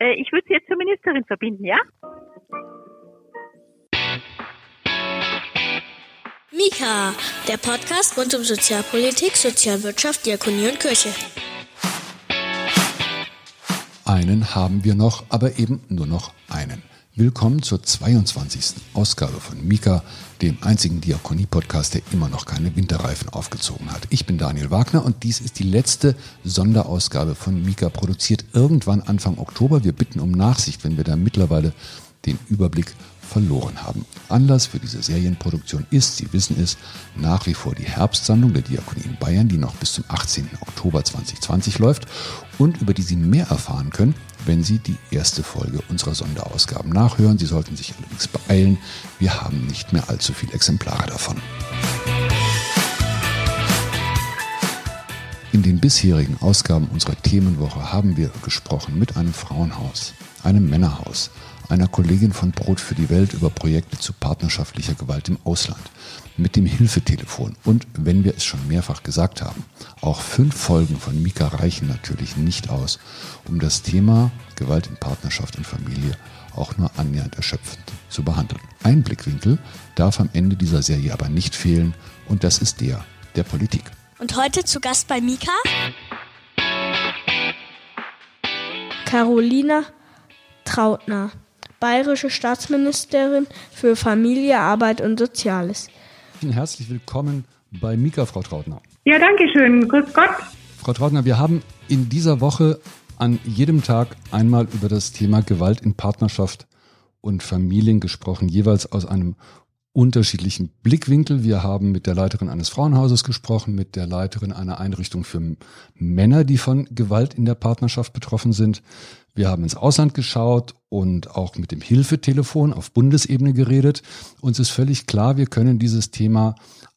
Äh, ich würde Sie jetzt zur Ministerin verbinden, ja? Mika, der Podcast rund um Sozialpolitik, Sozialwirtschaft, Diakonie und Kirche. Einen haben wir noch, aber eben nur noch einen. Willkommen zur 22. Ausgabe von Mika, dem einzigen Diakonie-Podcast, der immer noch keine Winterreifen aufgezogen hat. Ich bin Daniel Wagner und dies ist die letzte Sonderausgabe von Mika, produziert irgendwann Anfang Oktober. Wir bitten um Nachsicht, wenn wir da mittlerweile den Überblick verloren haben. Anlass für diese Serienproduktion ist, Sie wissen es, nach wie vor die Herbstsammlung der Diakonie in Bayern, die noch bis zum 18. Oktober 2020 läuft und über die Sie mehr erfahren können, wenn Sie die erste Folge unserer Sonderausgaben nachhören. Sie sollten sich allerdings beeilen. Wir haben nicht mehr allzu viele Exemplare davon. In den bisherigen Ausgaben unserer Themenwoche haben wir gesprochen mit einem Frauenhaus, einem Männerhaus, einer Kollegin von Brot für die Welt über Projekte zu partnerschaftlicher Gewalt im Ausland, mit dem Hilfetelefon. Und, wenn wir es schon mehrfach gesagt haben, auch fünf Folgen von Mika reichen natürlich nicht aus, um das Thema Gewalt in Partnerschaft und Familie auch nur annähernd erschöpfend zu behandeln. Ein Blickwinkel darf am Ende dieser Serie aber nicht fehlen. Und das ist der der Politik. Und heute zu Gast bei Mika? Carolina Trautner bayerische Staatsministerin für Familie, Arbeit und Soziales. Herzlich willkommen bei Mika, Frau Trautner. Ja, danke schön. Grüß Gott. Frau Trautner, wir haben in dieser Woche an jedem Tag einmal über das Thema Gewalt in Partnerschaft und Familien gesprochen, jeweils aus einem unterschiedlichen Blickwinkel. Wir haben mit der Leiterin eines Frauenhauses gesprochen, mit der Leiterin einer Einrichtung für Männer, die von Gewalt in der Partnerschaft betroffen sind. Wir haben ins Ausland geschaut und auch mit dem Hilfetelefon auf Bundesebene geredet. Uns ist völlig klar, wir können dieses Thema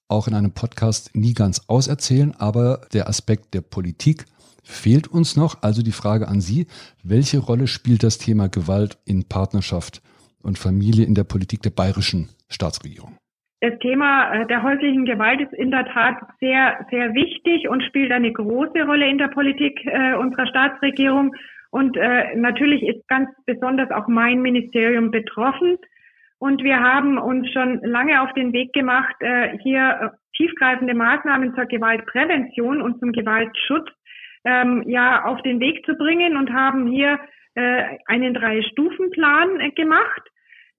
auch in einem Podcast nie ganz auserzählen, aber der Aspekt der Politik fehlt uns noch. Also die Frage an Sie, welche Rolle spielt das Thema Gewalt in Partnerschaft und Familie in der Politik der bayerischen Staatsregierung? Das Thema äh, der häuslichen Gewalt ist in der Tat sehr, sehr wichtig und spielt eine große Rolle in der Politik äh, unserer Staatsregierung. Und äh, natürlich ist ganz besonders auch mein Ministerium betroffen. Und wir haben uns schon lange auf den Weg gemacht, hier tiefgreifende Maßnahmen zur Gewaltprävention und zum Gewaltschutz ähm, ja auf den Weg zu bringen und haben hier einen Drei-Stufen-Plan gemacht.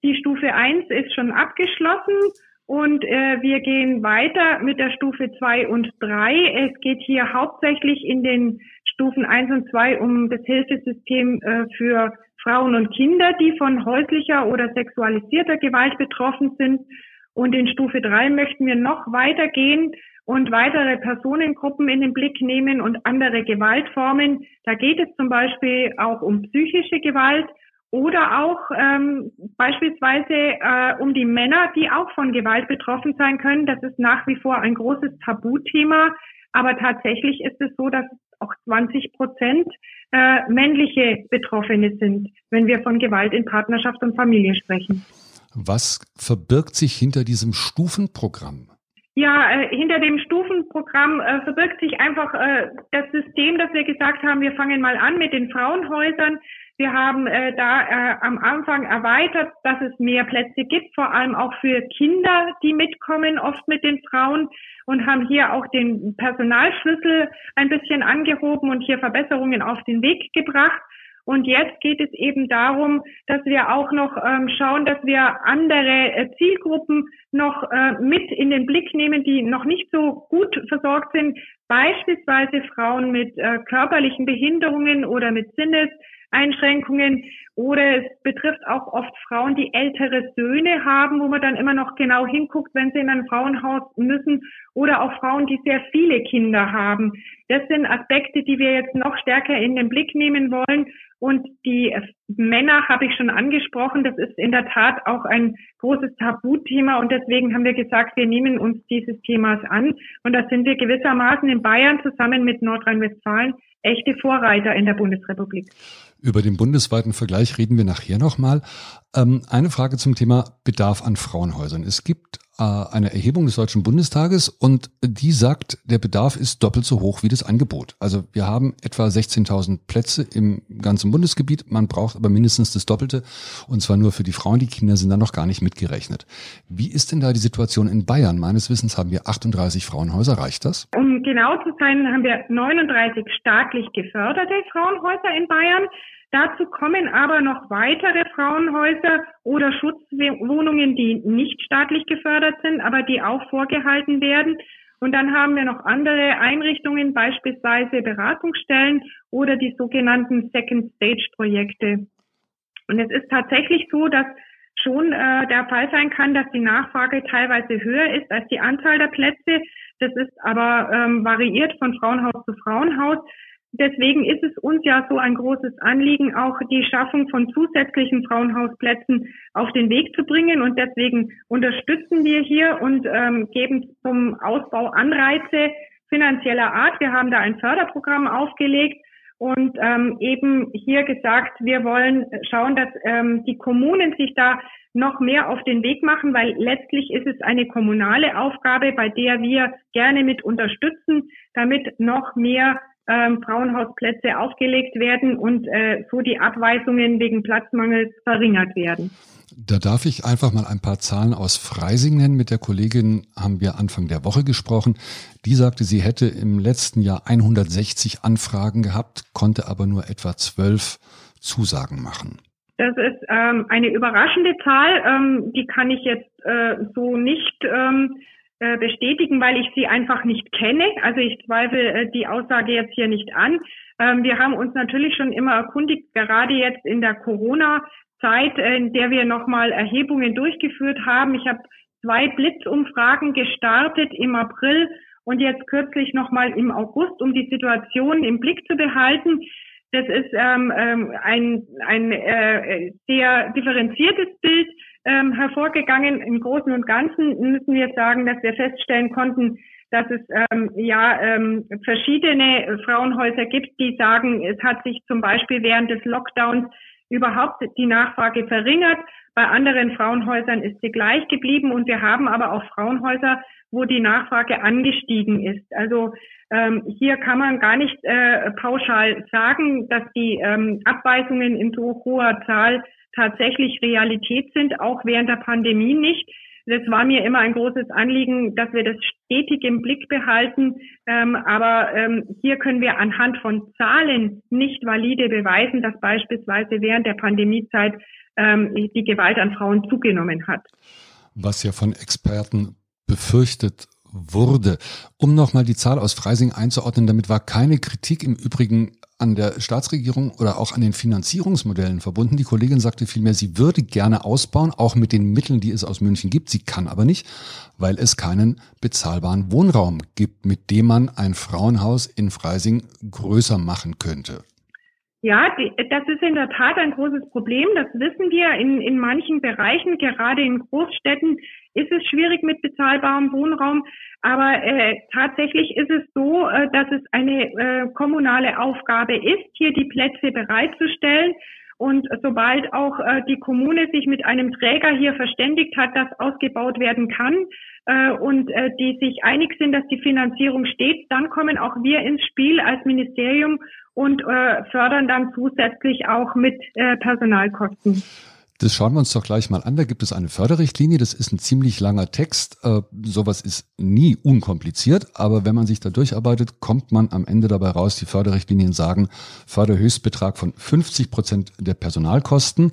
Die Stufe eins ist schon abgeschlossen und äh, wir gehen weiter mit der Stufe zwei und drei. Es geht hier hauptsächlich in den Stufen 1 und 2 um das Hilfesystem äh, für Frauen und Kinder, die von häuslicher oder sexualisierter Gewalt betroffen sind. Und in Stufe 3 möchten wir noch weitergehen und weitere Personengruppen in den Blick nehmen und andere Gewaltformen. Da geht es zum Beispiel auch um psychische Gewalt oder auch ähm, beispielsweise äh, um die Männer, die auch von Gewalt betroffen sein können. Das ist nach wie vor ein großes Tabuthema. Aber tatsächlich ist es so, dass auch 20 Prozent äh, männliche Betroffene sind, wenn wir von Gewalt in Partnerschaft und Familie sprechen. Was verbirgt sich hinter diesem Stufenprogramm? Ja, äh, hinter dem Stufenprogramm äh, verbirgt sich einfach äh, das System, dass wir gesagt haben, wir fangen mal an mit den Frauenhäusern. Wir haben äh, da äh, am Anfang erweitert, dass es mehr Plätze gibt, vor allem auch für Kinder, die mitkommen, oft mit den Frauen und haben hier auch den Personalschlüssel ein bisschen angehoben und hier Verbesserungen auf den Weg gebracht. Und jetzt geht es eben darum, dass wir auch noch ähm, schauen, dass wir andere äh, Zielgruppen noch äh, mit in den Blick nehmen, die noch nicht so gut versorgt sind. Beispielsweise Frauen mit äh, körperlichen Behinderungen oder mit Sinnes Einschränkungen oder es betrifft auch oft Frauen, die ältere Söhne haben, wo man dann immer noch genau hinguckt, wenn sie in ein Frauenhaus müssen oder auch Frauen, die sehr viele Kinder haben. Das sind Aspekte, die wir jetzt noch stärker in den Blick nehmen wollen. Und die Männer habe ich schon angesprochen. Das ist in der Tat auch ein großes Tabuthema. Und deswegen haben wir gesagt, wir nehmen uns dieses Themas an. Und da sind wir gewissermaßen in Bayern zusammen mit Nordrhein-Westfalen echte Vorreiter in der Bundesrepublik. Über den bundesweiten Vergleich reden wir nachher nochmal. Ähm, eine Frage zum Thema Bedarf an Frauenhäusern. Es gibt äh, eine Erhebung des Deutschen Bundestages und die sagt, der Bedarf ist doppelt so hoch wie das Angebot. Also wir haben etwa 16.000 Plätze im ganzen Bundesgebiet, man braucht aber mindestens das Doppelte und zwar nur für die Frauen, die Kinder sind da noch gar nicht mitgerechnet. Wie ist denn da die Situation in Bayern? Meines Wissens haben wir 38 Frauenhäuser, reicht das? Um genau zu sein, haben wir 39 staatlich geförderte Frauenhäuser in Bayern. Dazu kommen aber noch weitere Frauenhäuser oder Schutzwohnungen, die nicht staatlich gefördert sind, aber die auch vorgehalten werden. Und dann haben wir noch andere Einrichtungen, beispielsweise Beratungsstellen oder die sogenannten Second Stage Projekte. Und es ist tatsächlich so, dass schon äh, der Fall sein kann, dass die Nachfrage teilweise höher ist als die Anzahl der Plätze. Das ist aber ähm, variiert von Frauenhaus zu Frauenhaus. Deswegen ist es uns ja so ein großes Anliegen, auch die Schaffung von zusätzlichen Frauenhausplätzen auf den Weg zu bringen. Und deswegen unterstützen wir hier und ähm, geben zum Ausbau Anreize finanzieller Art. Wir haben da ein Förderprogramm aufgelegt und ähm, eben hier gesagt, wir wollen schauen, dass ähm, die Kommunen sich da noch mehr auf den Weg machen, weil letztlich ist es eine kommunale Aufgabe, bei der wir gerne mit unterstützen, damit noch mehr ähm, Frauenhausplätze aufgelegt werden und äh, so die Abweisungen wegen Platzmangels verringert werden. Da darf ich einfach mal ein paar Zahlen aus Freising nennen. Mit der Kollegin haben wir Anfang der Woche gesprochen. Die sagte, sie hätte im letzten Jahr 160 Anfragen gehabt, konnte aber nur etwa zwölf Zusagen machen. Das ist ähm, eine überraschende Zahl. Ähm, die kann ich jetzt äh, so nicht ähm, äh, bestätigen, weil ich sie einfach nicht kenne. Also ich zweifle äh, die Aussage jetzt hier nicht an. Ähm, wir haben uns natürlich schon immer erkundigt, gerade jetzt in der Corona-Zeit, äh, in der wir nochmal Erhebungen durchgeführt haben. Ich habe zwei Blitzumfragen gestartet im April und jetzt kürzlich nochmal im August, um die Situation im Blick zu behalten. Das ist ähm, ähm ein, ein äh, sehr differenziertes Bild ähm, hervorgegangen. Im Großen und Ganzen müssen wir sagen, dass wir feststellen konnten, dass es ähm, ja ähm, verschiedene Frauenhäuser gibt, die sagen, es hat sich zum Beispiel während des Lockdowns überhaupt die Nachfrage verringert. Bei anderen Frauenhäusern ist sie gleich geblieben und wir haben aber auch Frauenhäuser, wo die Nachfrage angestiegen ist. Also ähm, hier kann man gar nicht äh, pauschal sagen, dass die ähm, Abweisungen in so hoher Zahl tatsächlich Realität sind, auch während der Pandemie nicht. Das war mir immer ein großes Anliegen, dass wir das stetig im Blick behalten. Ähm, aber ähm, hier können wir anhand von Zahlen nicht valide beweisen, dass beispielsweise während der Pandemiezeit ähm, die Gewalt an Frauen zugenommen hat. Was ja von Experten befürchtet wurde. Um nochmal die Zahl aus Freising einzuordnen, damit war keine Kritik im Übrigen an der Staatsregierung oder auch an den Finanzierungsmodellen verbunden. Die Kollegin sagte vielmehr, sie würde gerne ausbauen, auch mit den Mitteln, die es aus München gibt. Sie kann aber nicht, weil es keinen bezahlbaren Wohnraum gibt, mit dem man ein Frauenhaus in Freising größer machen könnte. Ja, die, das ist in der Tat ein großes Problem. Das wissen wir. In, in manchen Bereichen, gerade in Großstädten, ist es schwierig mit bezahlbarem Wohnraum. Aber äh, tatsächlich ist es so, äh, dass es eine äh, kommunale Aufgabe ist, hier die Plätze bereitzustellen. Und sobald auch äh, die Kommune sich mit einem Träger hier verständigt hat, dass ausgebaut werden kann äh, und äh, die sich einig sind, dass die Finanzierung steht, dann kommen auch wir ins Spiel als Ministerium und äh, fördern dann zusätzlich auch mit äh, Personalkosten. Das schauen wir uns doch gleich mal an. Da gibt es eine Förderrichtlinie. Das ist ein ziemlich langer Text. Äh, sowas ist nie unkompliziert. Aber wenn man sich da durcharbeitet, kommt man am Ende dabei raus. Die Förderrichtlinien sagen Förderhöchstbetrag von 50 Prozent der Personalkosten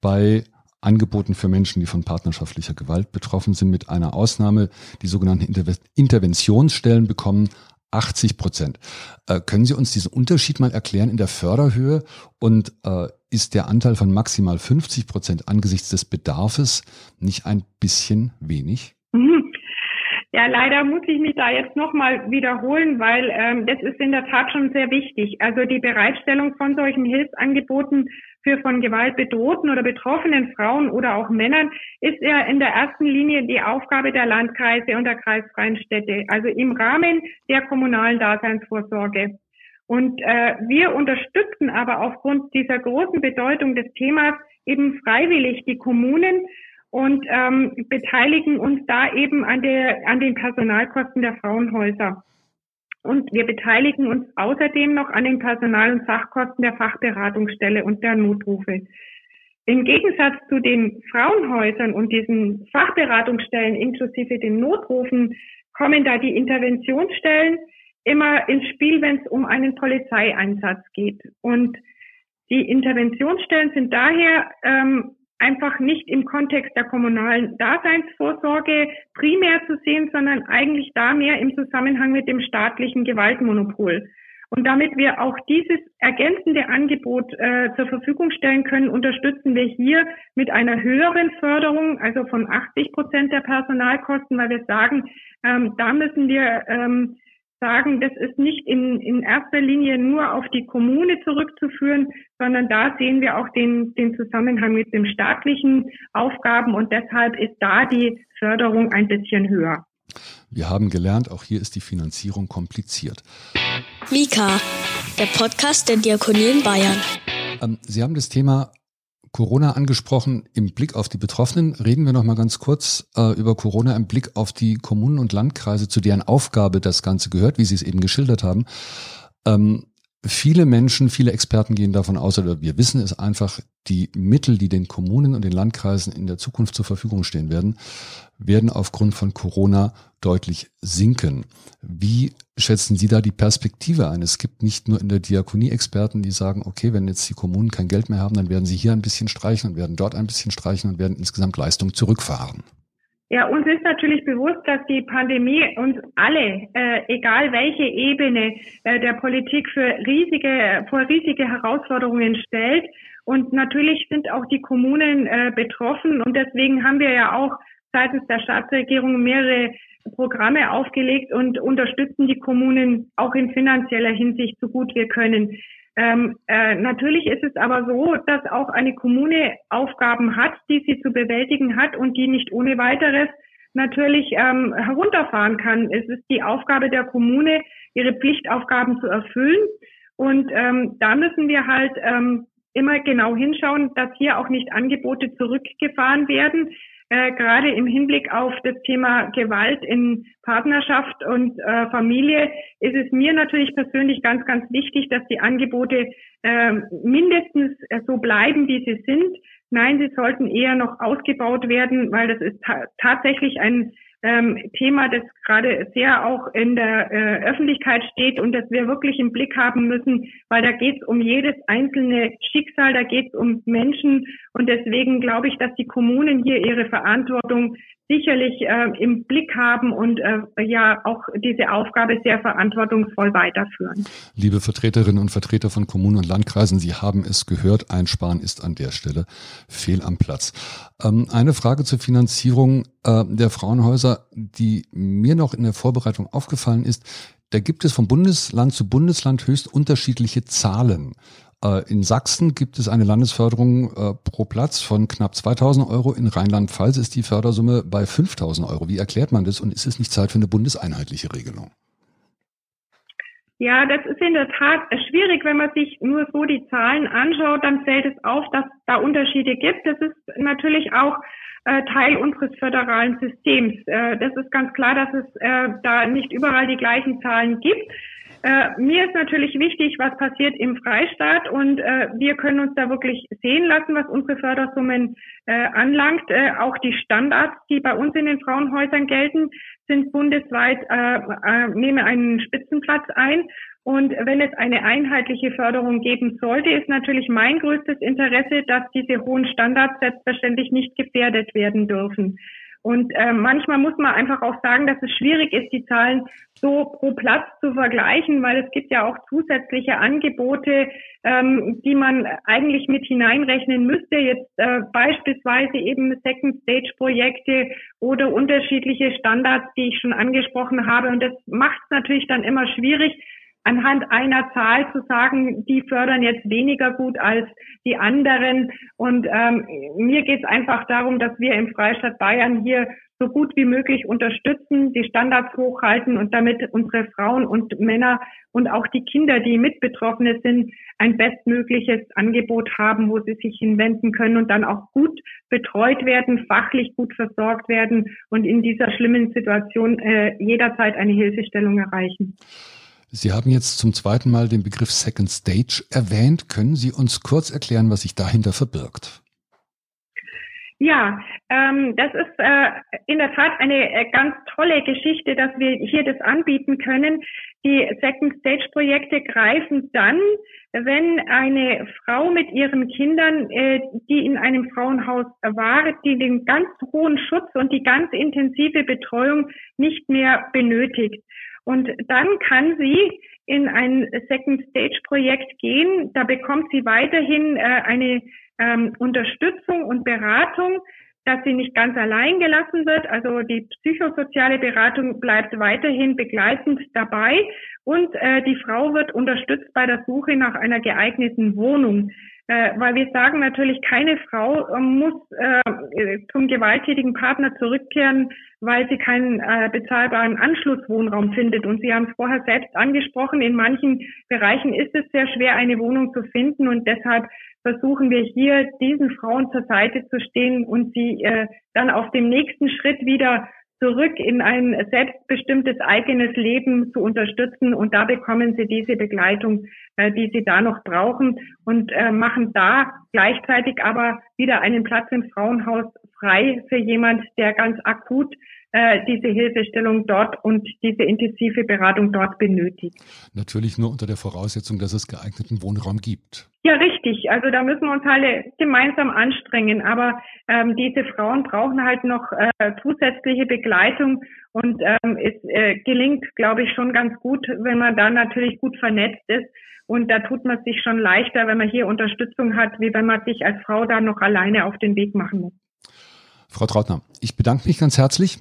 bei Angeboten für Menschen, die von partnerschaftlicher Gewalt betroffen sind, mit einer Ausnahme. Die sogenannten Interventionsstellen bekommen 80 Prozent. Äh, können Sie uns diesen Unterschied mal erklären in der Förderhöhe und äh, ist der Anteil von maximal 50 Prozent angesichts des Bedarfes nicht ein bisschen wenig? Ja, leider muss ich mich da jetzt nochmal wiederholen, weil ähm, das ist in der Tat schon sehr wichtig. Also die Bereitstellung von solchen Hilfsangeboten für von Gewalt bedrohten oder betroffenen Frauen oder auch Männern ist ja in der ersten Linie die Aufgabe der Landkreise und der kreisfreien Städte, also im Rahmen der kommunalen Daseinsvorsorge. Und äh, wir unterstützen aber aufgrund dieser großen Bedeutung des Themas eben freiwillig die Kommunen und ähm, beteiligen uns da eben an, der, an den Personalkosten der Frauenhäuser. Und wir beteiligen uns außerdem noch an den Personal- und Sachkosten der Fachberatungsstelle und der Notrufe. Im Gegensatz zu den Frauenhäusern und diesen Fachberatungsstellen inklusive den Notrufen kommen da die Interventionsstellen immer ins Spiel, wenn es um einen Polizeieinsatz geht. Und die Interventionsstellen sind daher ähm, einfach nicht im Kontext der kommunalen Daseinsvorsorge primär zu sehen, sondern eigentlich da mehr im Zusammenhang mit dem staatlichen Gewaltmonopol. Und damit wir auch dieses ergänzende Angebot äh, zur Verfügung stellen können, unterstützen wir hier mit einer höheren Förderung, also von 80 Prozent der Personalkosten, weil wir sagen, ähm, da müssen wir ähm, sagen, das ist nicht in, in erster Linie nur auf die Kommune zurückzuführen, sondern da sehen wir auch den, den Zusammenhang mit den staatlichen Aufgaben und deshalb ist da die Förderung ein bisschen höher. Wir haben gelernt, auch hier ist die Finanzierung kompliziert. Mika, der Podcast der Diakonie in Bayern. Ähm, Sie haben das Thema Corona angesprochen. Im Blick auf die Betroffenen reden wir noch mal ganz kurz äh, über Corona im Blick auf die Kommunen und Landkreise, zu deren Aufgabe das Ganze gehört, wie Sie es eben geschildert haben. Ähm, viele Menschen, viele Experten gehen davon aus, oder wir wissen es einfach, die Mittel, die den Kommunen und den Landkreisen in der Zukunft zur Verfügung stehen werden, werden aufgrund von Corona deutlich sinken. Wie schätzen Sie da die Perspektive ein? Es gibt nicht nur in der Diakonie Experten, die sagen, okay, wenn jetzt die Kommunen kein Geld mehr haben, dann werden sie hier ein bisschen streichen und werden dort ein bisschen streichen und werden insgesamt Leistung zurückfahren. Ja, uns ist natürlich bewusst, dass die Pandemie uns alle, äh, egal welche Ebene äh, der Politik, für riesige, vor riesige Herausforderungen stellt. Und natürlich sind auch die Kommunen äh, betroffen. Und deswegen haben wir ja auch seitens der Staatsregierung mehrere Programme aufgelegt und unterstützen die Kommunen auch in finanzieller Hinsicht so gut wir können. Ähm, äh, natürlich ist es aber so, dass auch eine Kommune Aufgaben hat, die sie zu bewältigen hat und die nicht ohne weiteres natürlich ähm, herunterfahren kann. Es ist die Aufgabe der Kommune, ihre Pflichtaufgaben zu erfüllen. Und ähm, da müssen wir halt ähm, immer genau hinschauen, dass hier auch nicht Angebote zurückgefahren werden, äh, gerade im Hinblick auf das Thema Gewalt in Partnerschaft und äh, Familie ist es mir natürlich persönlich ganz, ganz wichtig, dass die Angebote äh, mindestens so bleiben, wie sie sind. Nein, sie sollten eher noch ausgebaut werden, weil das ist ta tatsächlich ein ähm, Thema, das gerade sehr auch in der äh, Öffentlichkeit steht und das wir wirklich im Blick haben müssen, weil da geht es um jedes einzelne Schicksal, da geht es um Menschen. Und deswegen glaube ich, dass die Kommunen hier ihre Verantwortung sicherlich äh, im Blick haben und äh, ja auch diese Aufgabe sehr verantwortungsvoll weiterführen. Liebe Vertreterinnen und Vertreter von Kommunen und Landkreisen, Sie haben es gehört, Einsparen ist an der Stelle fehl am Platz. Ähm, eine Frage zur Finanzierung äh, der Frauenhäuser, die mir noch in der Vorbereitung aufgefallen ist. Da gibt es vom Bundesland zu Bundesland höchst unterschiedliche Zahlen. Äh, in Sachsen gibt es eine Landesförderung äh, pro Platz von knapp 2000 Euro. In Rheinland-Pfalz ist die Fördersumme bei 5000 Euro. Wie erklärt man das und ist es nicht Zeit für eine bundeseinheitliche Regelung? Ja, das ist in der Tat schwierig, wenn man sich nur so die Zahlen anschaut, dann fällt es auf, dass da Unterschiede gibt. Das ist natürlich auch äh, Teil unseres föderalen Systems. Das ist ganz klar, dass es da nicht überall die gleichen Zahlen gibt. Äh, mir ist natürlich wichtig, was passiert im Freistaat und äh, wir können uns da wirklich sehen lassen, was unsere Fördersummen äh, anlangt. Äh, auch die Standards, die bei uns in den Frauenhäusern gelten, sind bundesweit, äh, äh, nehmen einen Spitzenplatz ein. Und wenn es eine einheitliche Förderung geben sollte, ist natürlich mein größtes Interesse, dass diese hohen Standards selbstverständlich nicht gefährdet werden dürfen. Und äh, manchmal muss man einfach auch sagen, dass es schwierig ist, die Zahlen so pro Platz zu vergleichen, weil es gibt ja auch zusätzliche Angebote, ähm, die man eigentlich mit hineinrechnen müsste. Jetzt äh, beispielsweise eben Second Stage Projekte oder unterschiedliche Standards, die ich schon angesprochen habe. Und das macht es natürlich dann immer schwierig, anhand einer Zahl zu sagen, die fördern jetzt weniger gut als die anderen. Und ähm, mir geht es einfach darum, dass wir im Freistaat Bayern hier so gut wie möglich unterstützen, die Standards hochhalten und damit unsere Frauen und Männer und auch die Kinder, die mit Betroffene sind, ein bestmögliches Angebot haben, wo sie sich hinwenden können und dann auch gut betreut werden, fachlich gut versorgt werden und in dieser schlimmen Situation äh, jederzeit eine Hilfestellung erreichen. Sie haben jetzt zum zweiten Mal den Begriff Second Stage erwähnt. Können Sie uns kurz erklären, was sich dahinter verbirgt? Ja, ähm, das ist äh, in der Tat eine äh, ganz tolle Geschichte, dass wir hier das anbieten können. Die Second Stage Projekte greifen dann, wenn eine Frau mit ihren Kindern, äh, die in einem Frauenhaus war, die den ganz hohen Schutz und die ganz intensive Betreuung nicht mehr benötigt. Und dann kann sie in ein Second Stage Projekt gehen. Da bekommt sie weiterhin äh, eine ähm, Unterstützung und Beratung, dass sie nicht ganz allein gelassen wird. Also die psychosoziale Beratung bleibt weiterhin begleitend dabei und äh, die Frau wird unterstützt bei der Suche nach einer geeigneten Wohnung. Äh, weil wir sagen natürlich, keine Frau äh, muss äh, zum gewalttätigen Partner zurückkehren, weil sie keinen äh, bezahlbaren Anschlusswohnraum findet. Und Sie haben es vorher selbst angesprochen, in manchen Bereichen ist es sehr schwer, eine Wohnung zu finden. Und deshalb versuchen wir hier, diesen Frauen zur Seite zu stehen und sie äh, dann auf dem nächsten Schritt wieder zurück in ein selbstbestimmtes eigenes Leben zu unterstützen. Und da bekommen sie diese Begleitung, äh, die sie da noch brauchen und äh, machen da gleichzeitig aber wieder einen Platz im Frauenhaus frei für jemand, der ganz akut äh, diese Hilfestellung dort und diese intensive Beratung dort benötigt. Natürlich nur unter der Voraussetzung, dass es geeigneten Wohnraum gibt. Ja, richtig. Also da müssen wir uns alle gemeinsam anstrengen. Aber ähm, diese Frauen brauchen halt noch äh, zusätzliche Begleitung und ähm, es äh, gelingt, glaube ich, schon ganz gut, wenn man da natürlich gut vernetzt ist. Und da tut man sich schon leichter, wenn man hier Unterstützung hat, wie wenn man sich als Frau da noch alleine auf den Weg machen muss. Frau Trautner, ich bedanke mich ganz herzlich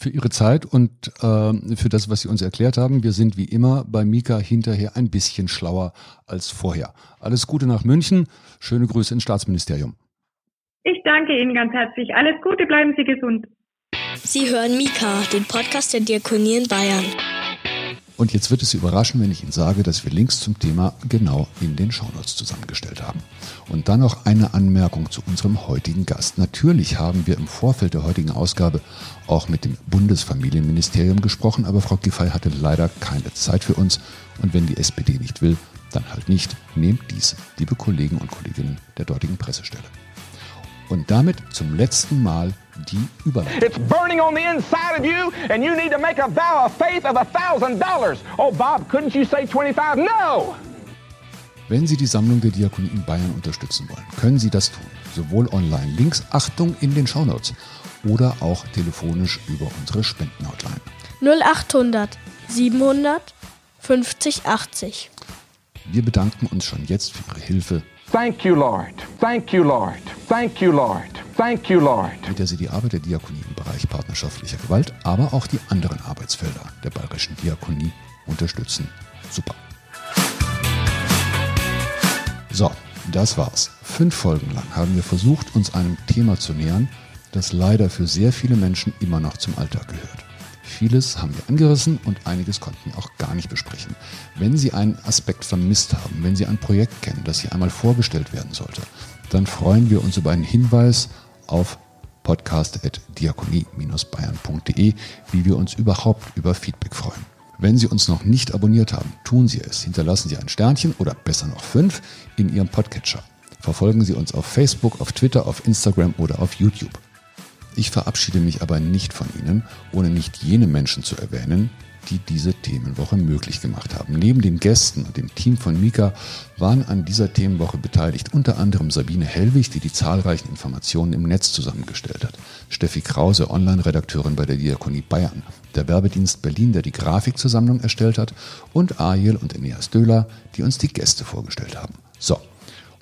für Ihre Zeit und äh, für das, was Sie uns erklärt haben. Wir sind wie immer bei Mika hinterher ein bisschen schlauer als vorher. Alles Gute nach München. Schöne Grüße ins Staatsministerium. Ich danke Ihnen ganz herzlich. Alles Gute, bleiben Sie gesund. Sie hören Mika, den Podcast der Diakonie in Bayern. Und jetzt wird es Sie überraschen, wenn ich Ihnen sage, dass wir Links zum Thema genau in den Shownotes zusammengestellt haben. Und dann noch eine Anmerkung zu unserem heutigen Gast. Natürlich haben wir im Vorfeld der heutigen Ausgabe auch mit dem Bundesfamilienministerium gesprochen, aber Frau Giffey hatte leider keine Zeit für uns. Und wenn die SPD nicht will, dann halt nicht. Nehmt dies, liebe Kollegen und Kolleginnen der dortigen Pressestelle. Und damit zum letzten Mal die Überleitung. It's burning on the inside of you and you need to make a vow of faith of a thousand dollars. Oh Bob, couldn't you say 25? No! Wenn Sie die Sammlung der Diakonie in Bayern unterstützen wollen, können Sie das tun. Sowohl online, Links, Achtung in den Shownotes, oder auch telefonisch über unsere Spendenhotline. 0800 700 50 80. Wir bedanken uns schon jetzt für Ihre Hilfe. Thank you, Lord. Thank you, Lord. Thank you, Lord. Thank you, Lord. Mit der Sie die Arbeit der Diakonie im Bereich partnerschaftlicher Gewalt, aber auch die anderen Arbeitsfelder der bayerischen Diakonie unterstützen. Super. So, das war's. Fünf Folgen lang haben wir versucht, uns einem Thema zu nähern, das leider für sehr viele Menschen immer noch zum Alltag gehört. Vieles haben wir angerissen und einiges konnten wir auch gar nicht besprechen. Wenn Sie einen Aspekt vermisst haben, wenn Sie ein Projekt kennen, das hier einmal vorgestellt werden sollte, dann freuen wir uns über einen Hinweis auf podcast.diakonie-bayern.de, wie wir uns überhaupt über Feedback freuen. Wenn Sie uns noch nicht abonniert haben, tun Sie es. Hinterlassen Sie ein Sternchen oder besser noch fünf in Ihrem Podcatcher. Verfolgen Sie uns auf Facebook, auf Twitter, auf Instagram oder auf YouTube. Ich verabschiede mich aber nicht von Ihnen, ohne nicht jene Menschen zu erwähnen, die diese Themenwoche möglich gemacht haben. Neben den Gästen und dem Team von Mika waren an dieser Themenwoche beteiligt unter anderem Sabine Hellwig, die die zahlreichen Informationen im Netz zusammengestellt hat, Steffi Krause, Online-Redakteurin bei der Diakonie Bayern, der Werbedienst Berlin, der die Grafikzusammlung erstellt hat und Ariel und Eneas Döhler, die uns die Gäste vorgestellt haben. So,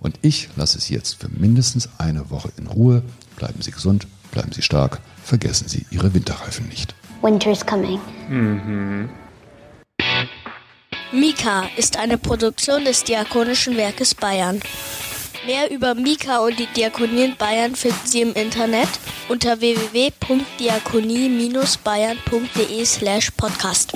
und ich lasse Sie jetzt für mindestens eine Woche in Ruhe. Bleiben Sie gesund, bleiben Sie stark, vergessen Sie Ihre Winterreifen nicht. Winter's coming. Mika ist eine Produktion des Diakonischen Werkes Bayern. Mehr über Mika und die Diakonie in Bayern finden Sie im Internet unter www.diakonie-bayern.de slash podcast.